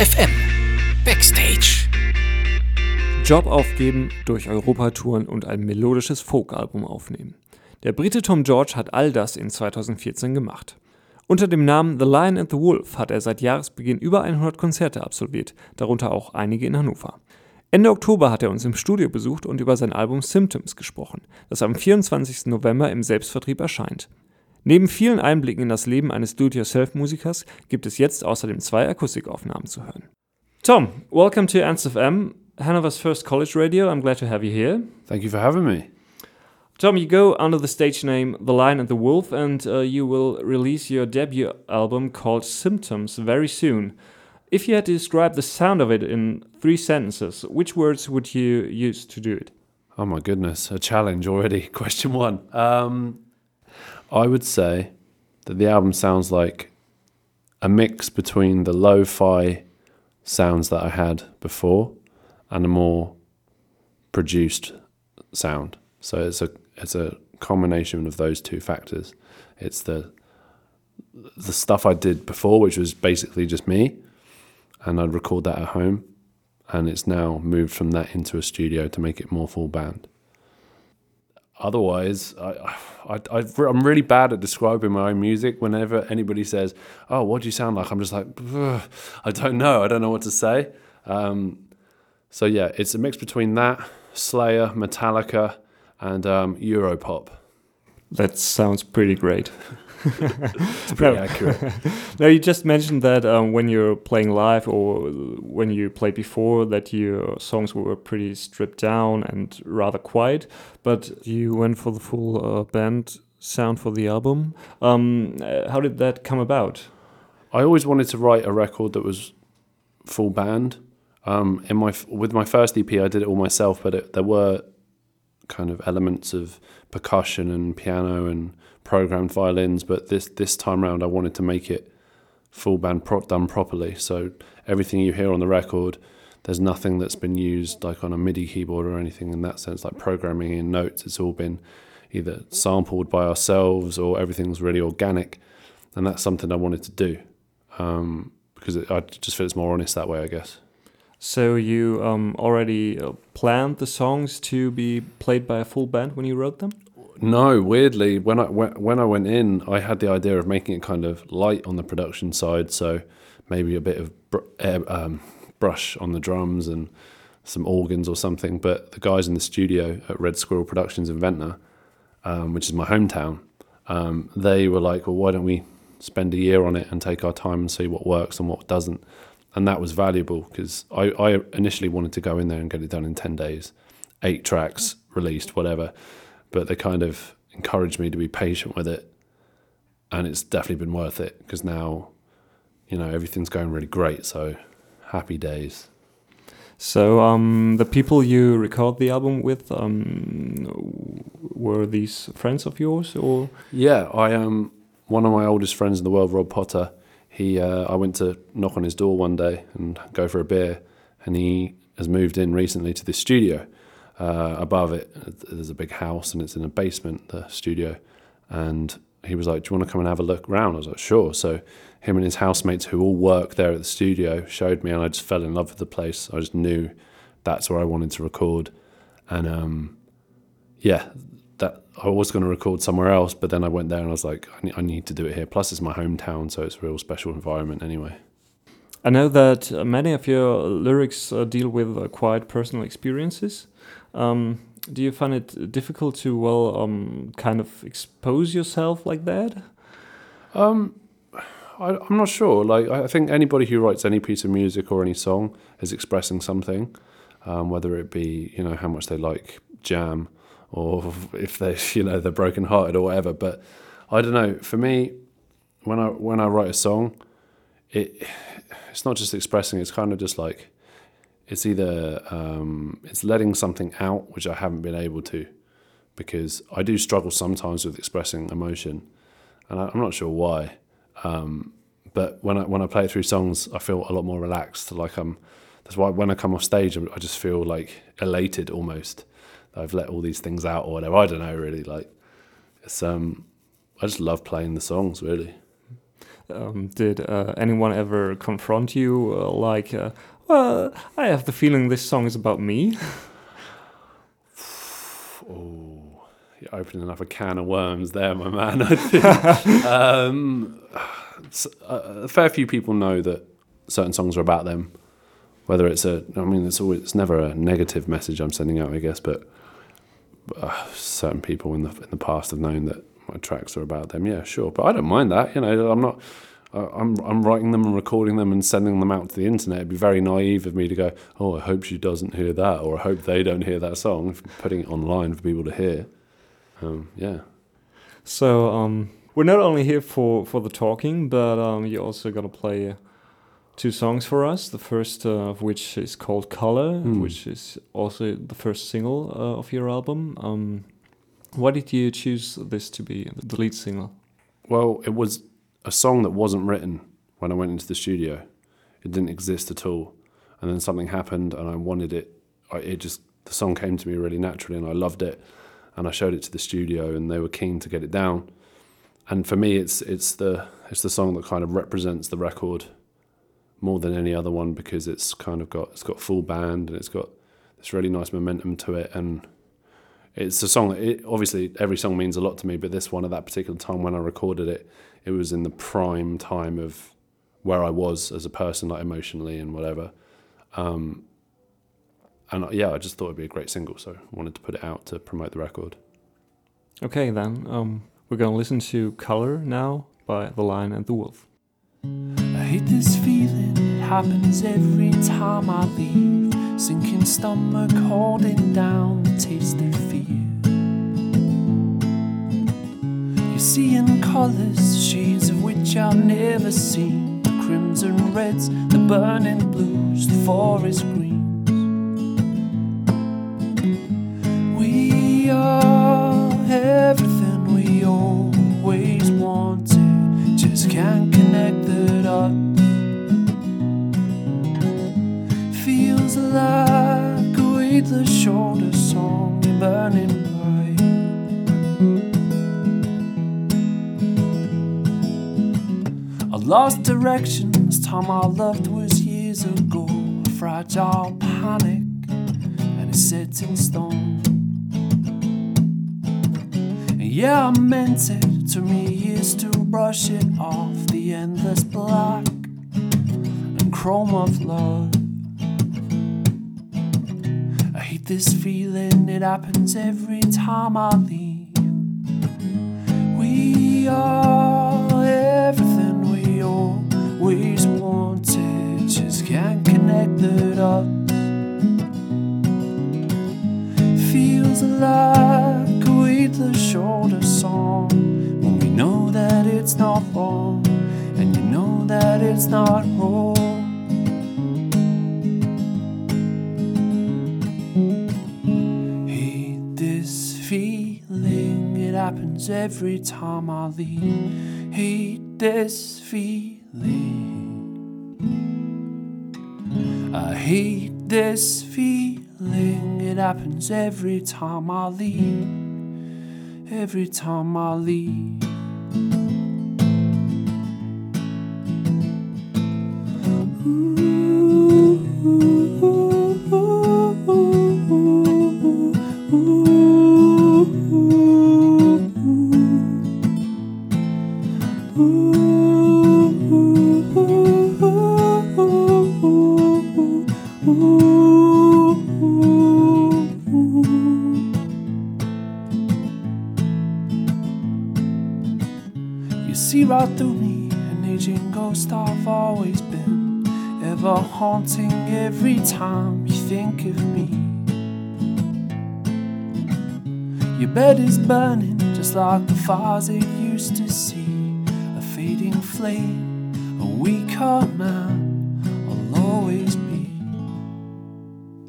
FM Backstage. Job aufgeben, durch Europa touren und ein melodisches Folkalbum aufnehmen. Der Brite Tom George hat all das in 2014 gemacht. Unter dem Namen The Lion and the Wolf hat er seit Jahresbeginn über 100 Konzerte absolviert, darunter auch einige in Hannover. Ende Oktober hat er uns im Studio besucht und über sein Album Symptoms gesprochen, das am 24. November im Selbstvertrieb erscheint. Neben vielen Einblicken in das Leben eines Do-it-yourself-Musikers gibt es jetzt außerdem zwei Akustikaufnahmen zu hören. Tom, welcome to FM, Hanover's first college radio. I'm glad to have you here. Thank you for having me. Tom, you go under the stage name The Lion and the Wolf, and uh, you will release your debut album called Symptoms very soon. If you had to describe the sound of it in three sentences, which words would you use to do it? Oh my goodness, a challenge already. Question one. Um, I would say that the album sounds like a mix between the lo fi sounds that I had before and a more produced sound. So it's a it's a combination of those two factors. It's the the stuff I did before, which was basically just me, and I'd record that at home, and it's now moved from that into a studio to make it more full band. Otherwise, I, I, am really bad at describing my own music. Whenever anybody says, "Oh, what do you sound like?" I'm just like, I don't know. I don't know what to say. Um, so yeah, it's a mix between that, Slayer, Metallica, and um, Europop. That sounds pretty great. it's pretty no. accurate. now you just mentioned that um, when you're playing live or when you played before, that your songs were pretty stripped down and rather quiet. But you went for the full uh, band sound for the album. Um, uh, how did that come about? I always wanted to write a record that was full band. Um, in my with my first EP, I did it all myself, but it, there were kind of elements of percussion and piano and programmed violins. But this this time around, I wanted to make it full band pro- done properly. So everything you hear on the record, there's nothing that's been used like on a MIDI keyboard or anything in that sense, like programming in notes. It's all been either sampled by ourselves or everything's really organic, and that's something I wanted to do um, because it, I just feel it's more honest that way, I guess. So you um, already uh, planned the songs to be played by a full band when you wrote them? No, weirdly, when I when I went in, I had the idea of making it kind of light on the production side, so maybe a bit of br- um, brush on the drums and some organs or something. But the guys in the studio at Red Squirrel Productions in Ventnor, um, which is my hometown, um, they were like, "Well, why don't we spend a year on it and take our time and see what works and what doesn't?" and that was valuable because I, I initially wanted to go in there and get it done in 10 days eight tracks released whatever but they kind of encouraged me to be patient with it and it's definitely been worth it because now you know everything's going really great so happy days so um, the people you record the album with um, were these friends of yours or yeah i am um, one of my oldest friends in the world rob potter he uh, I went to knock on his door one day and go for a beer, and he has moved in recently to this studio. Uh, above it, there's a big house, and it's in a basement, the studio. And he was like, "Do you want to come and have a look around?" I was like, "Sure." So him and his housemates, who all work there at the studio, showed me, and I just fell in love with the place. I just knew that's where I wanted to record, and um, yeah, that I was going to record somewhere else, but then I went there and I was like, I need, I need to do it here. Plus, it's my hometown, so it's a real special environment anyway. I know that many of your lyrics uh, deal with uh, quite personal experiences. Um, do you find it difficult to, well, um, kind of expose yourself like that? Um, I, am not sure. Like, I think anybody who writes any piece of music or any song is expressing something, um, whether it be, you know, how much they like jam or if they you know they're broken hearted or whatever. But I don't know. For me, when I when I write a song, it it's not just expressing. It's kind of just like it's either um, it's letting something out which I haven't been able to because I do struggle sometimes with expressing emotion, and I, am not sure why. Um, but when I when I play through songs, I feel a lot more relaxed. Like I'm. That's why when I come off stage, I just feel like elated almost. I've let all these things out or whatever. I don't know really. Like it's um, I just love playing the songs really. Um, did uh, anyone ever confront you uh, like, uh, well, I have the feeling this song is about me? Oh, you're opening up a can of worms there, my man. I think. um, a a fair few people know that certain songs are about them. Whether it's a, I mean, it's always, it's never a negative message I'm sending out, I guess, but uh, certain people in the in the past have known that my tracks are about them. Yeah, sure, but I don't mind that. You know, I'm not. I- I'm I'm writing them and recording them and sending them out to the internet. It'd be very naive of me to go, oh, I hope she doesn't hear that, or I hope they don't hear that song. Putting it online for people to hear. Um, yeah. So um, we're not only here for, for the talking, but um, you're also gonna play two songs for us. The first uh, of which is called "Color," Hmm. which is also the first single uh, of your album. Um, why did you choose this to be the lead single? Well, it was a song that wasn't written when I went into the studio. It didn't exist at all, and then something happened, and I wanted it. I, it just the song came to me really naturally, and I loved it. And I showed it to the studio, and they were keen to get it down. And for me, it's it's the it's the song that kind of represents the record more than any other one because it's kind of got it's got full band and it's got this really nice momentum to it and it's a song it, obviously every song means a lot to me but this one at that particular time when i recorded it it was in the prime time of where i was as a person like emotionally and whatever um, and uh, yeah i just thought it'd be a great single so i wanted to put it out to promote the record Okay, then um, we're gonna listen to "Color" now by The Lion and the Wolf. I hate this feeling, it happens every time I leave. Sinking stomach, holding down the taste of fear. You see in colours, shades of which I've never seen. The crimson reds, the burning blues, the forest greens. Lost direction, this time I loved was years ago. A fragile panic, and it's set in stone. And yeah, I meant it. Took me years to brush it off the endless black and chrome of love. I hate this feeling, it happens every time I leave. We are everything always wanted, just can't connect the dots. Feels like a weightless shoulder song when we know that it's not wrong, and you know that it's not wrong. Hate this feeling, it happens every time I leave. Hate this feeling. I hate this feeling, it happens every time I leave. Every time I leave. See right through me, an aging ghost I've always been, ever haunting every time you think of me. Your bed is burning just like the fires it used to see, a fading flame, a weaker man, I'll always be.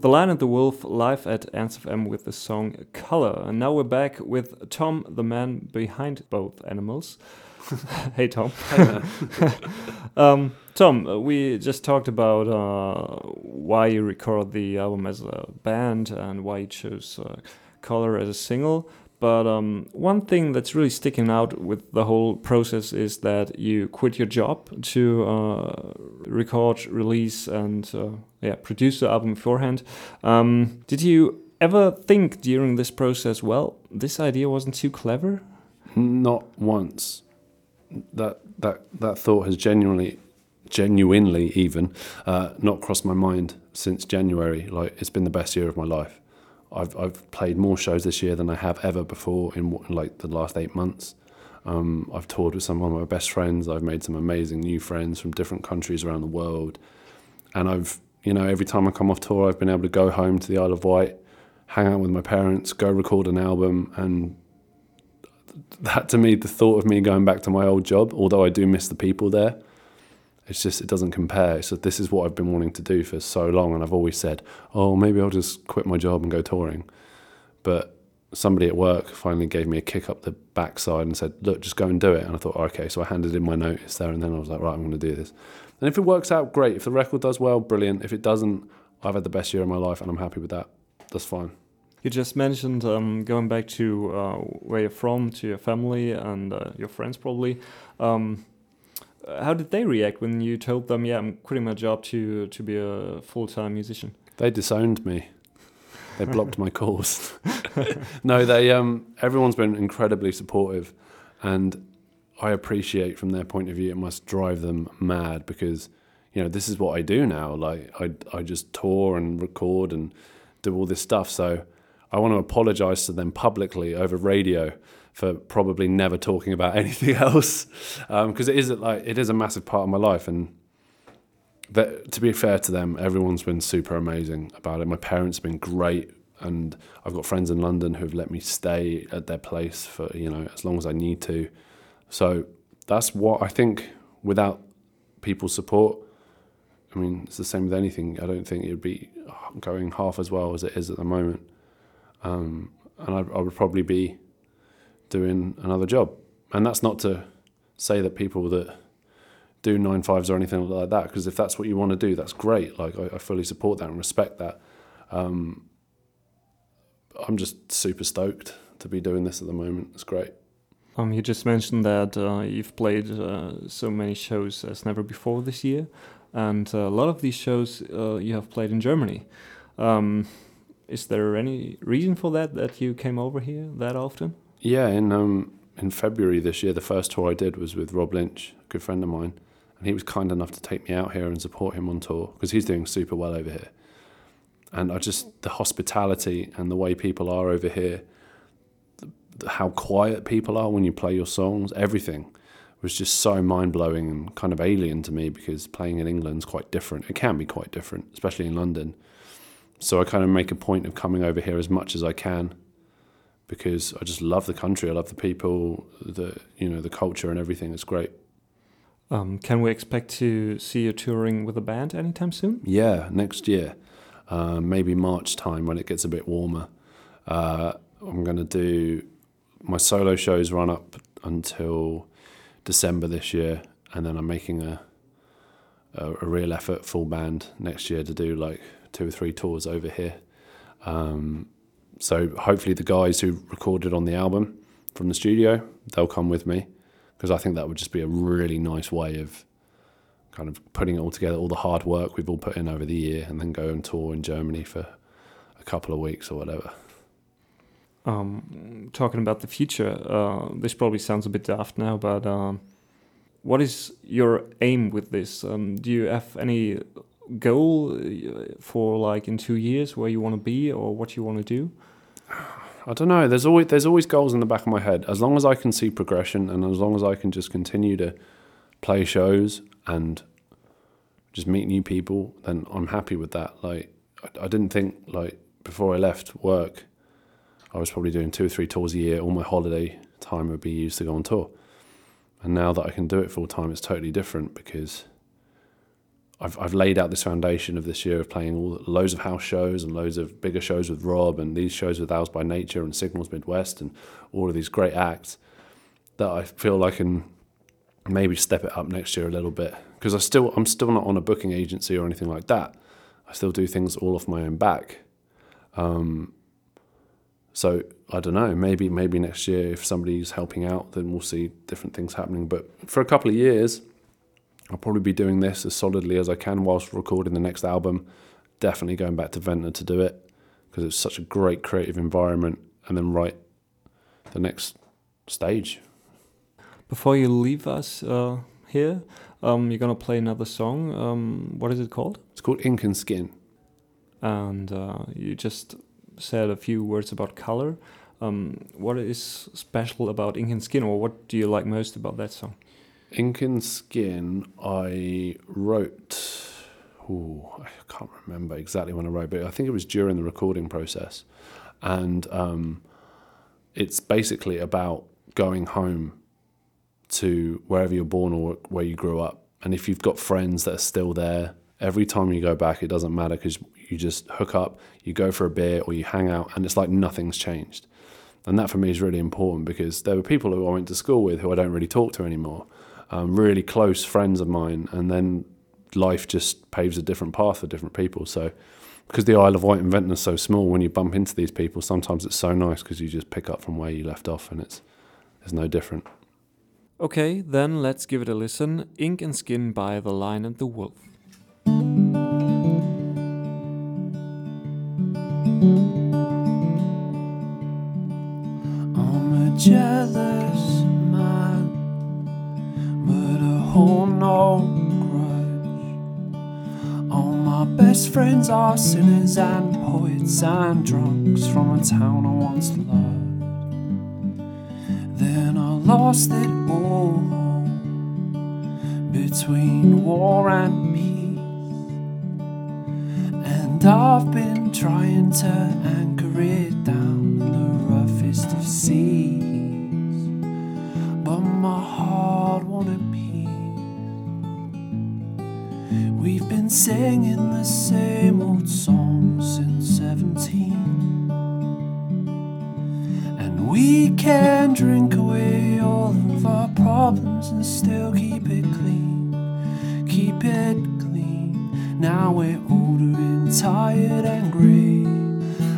The Lion and the Wolf live at Ernst FM with the song Color. And now we're back with Tom, the man behind both animals. hey, Tom. um, Tom, uh, we just talked about uh, why you record the album as a band and why you chose uh, Color as a single. but um, one thing that's really sticking out with the whole process is that you quit your job to uh, record, release, and uh, yeah, produce the album beforehand. Um, did you ever think during this process, well, this idea wasn't too clever? Not once. That that that thought has genuinely, genuinely even, uh, not crossed my mind since January. Like it's been the best year of my life. I've I've played more shows this year than I have ever before in, like the last eight months. Um, I've toured with some of my best friends. I've made some amazing new friends from different countries around the world, and I've you know every time I come off tour, I've been able to go home to the Isle of Wight, hang out with my parents, go record an album, and that to me, the thought of me going back to my old job, although I do miss the people there, it's just it doesn't compare. So this is what I've been wanting to do for so long, and I've always said, oh, maybe I'll just quit my job and go touring. But somebody at work finally gave me a kick up the backside and said, look, just go and do it. And I thought, okay. So I handed in my notice there, and then I was like, right, I'm going to do this. And if it works out, great. If the record does well, brilliant. If it doesn't, I've had the best year of my life, and I'm happy with that. That's fine. You just mentioned um, going back to uh, where you're from, to your family and uh, your friends, probably. Um, how did they react when you told them, "Yeah, I'm quitting my job to to be a full time musician"? They disowned me. They blocked my calls. no, they. Um, everyone's been incredibly supportive, and I appreciate from their point of view. It must drive them mad because you know this is what I do now. Like I, I just tour and record and do all this stuff. So I want to apologize to them publicly over radio for probably never talking about anything else because um, it is like it is a massive part of my life and that, to be fair to them everyone's been super amazing about it. My parents have been great and I've got friends in London who've let me stay at their place for you know as long as I need to. So that's what I think without people's support I mean it's the same with anything. I don't think it would be going half as well as it is at the moment um, and I, I would probably be doing another job. And that's not to say that people that do nine fives or anything like that, because if that's what you want to do, that's great. Like I, I fully support that and respect that. Um, I'm just super stoked to be doing this at the moment. It's great. Um, you just mentioned that uh, you've played uh, so many shows as never before this year, and uh, a lot of these shows uh, you have played in Germany. Um, is there any reason for that that you came over here that often? Yeah, in um, in February this year, the first tour I did was with Rob Lynch, a good friend of mine, and he was kind enough to take me out here and support him on tour because he's doing super well over here. And I just the hospitality and the way people are over here, the, how quiet people are when you play your songs, everything was just so mind blowing and kind of alien to me because playing in England's quite different. It can be quite different, especially in London. So I kind of make a point of coming over here as much as I can because I just love the country. I love the people, the you know the culture and everything. It's great. Um, can we expect to see you touring with a band anytime soon? Yeah, next year, uh, maybe March time when it gets a bit warmer. Uh, I'm going to do my solo shows run up until December this year, and then I'm making a, a, a real effort full band next year to do like two or three tours over here. Um, so hopefully the guys who recorded on the album from the studio, they'll come with me because I think that would just be a really nice way of kind of putting it all together, all the hard work we've all put in over the year, and then go and tour in Germany for a couple of weeks or whatever. Um, talking about the future, uh, this probably sounds a bit daft now, but um, what is your aim with this? Um, do you have any goal uh, for like in two years where you want to be or what you want to do? I don't know. There's always there's always goals in the back of my head. As long as I can see progression and as long as I can just continue to play shows and just meet new people, then I'm happy with that. Like I, I didn't think like before I left work, I was probably doing two or three tours a year. All my holiday time would be used to go on tour. And now that I can do it full time, it's totally different because I've I've laid out this foundation of this year of playing all loads of house shows and loads of bigger shows with Rob and these shows with Owls by Nature and Signals Midwest and all of these great acts that I feel I can maybe step it up next year a little bit because I still I'm still not on a booking agency or anything like that. I still do things all off my own back. Um, So I don't know. Maybe maybe next year, if somebody's helping out, then we'll see different things happening. But for a couple of years, I'll probably be doing this as solidly as I can whilst recording the next album. Definitely going back to Ventnor to do it because it's such a great creative environment, and then write the next stage. Before you leave us uh, here, um, you're gonna play another song. Um, what is it called? It's called Ink and Skin. And uh, you just said a few words about color. Um, what is special about Ink and Skin, or what do you like most about that song? Ink and Skin, I wrote. Ooh, I can't remember exactly when I wrote, but I think it was during the recording process, and um, it's basically about going home to wherever you're born or where you grew up, and if you've got friends that are still there, every time you go back, it doesn't matter because you just hook up, you go for a beer or you hang out, and it's like nothing's changed. And that for me is really important because there were people who I went to school with who I don't really talk to anymore um, really close friends of mine, and then life just paves a different path for different people. So, because the Isle of Wight and Ventnor is so small, when you bump into these people, sometimes it's so nice because you just pick up from where you left off, and it's it's no different. Okay, then let's give it a listen. Ink and Skin by The Lion and the Wolf. I'm a jealous best friends are sinners and poets and drunks from a town I once loved. Then I lost it all between war and peace. And I've been trying to anchor it down singing the same old song since 17. And we can drink away all of our problems and still keep it clean. Keep it clean. Now we're older and tired and grey.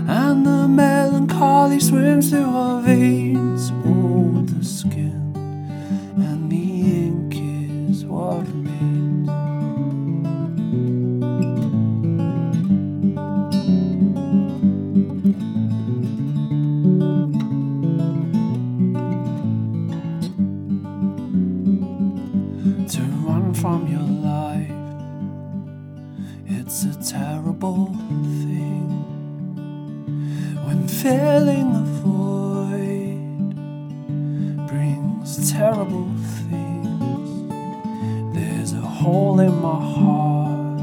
And the melancholy swims through our veins. From your life. It's a terrible thing when filling the void brings terrible things. There's a hole in my heart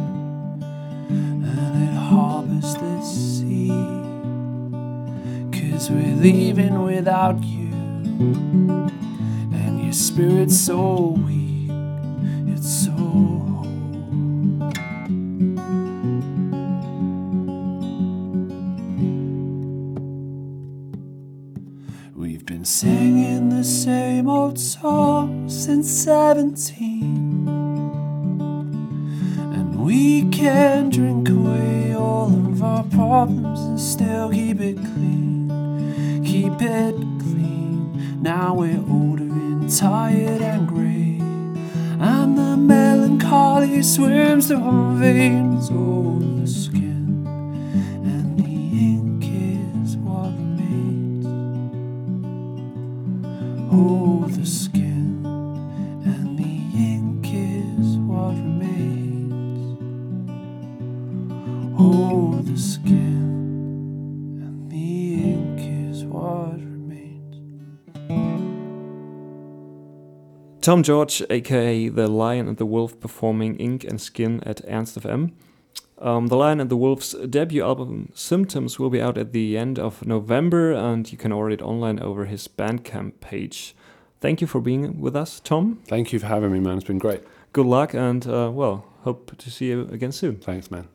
and it harbors the sea. Cause we're leaving without you and your spirit's so weak. Been singing the same old song since 17. And we can drink away all of our problems and still keep it clean. Keep it clean. Now we're older and tired and grey. And the melancholy swims through our veins. Oh, Tom George, aka The Lion and the Wolf, performing Ink and Skin at Ernst FM. Um, the Lion and the Wolf's debut album Symptoms will be out at the end of November, and you can order it online over his Bandcamp page. Thank you for being with us, Tom. Thank you for having me, man. It's been great. Good luck, and uh, well, hope to see you again soon. Thanks, man.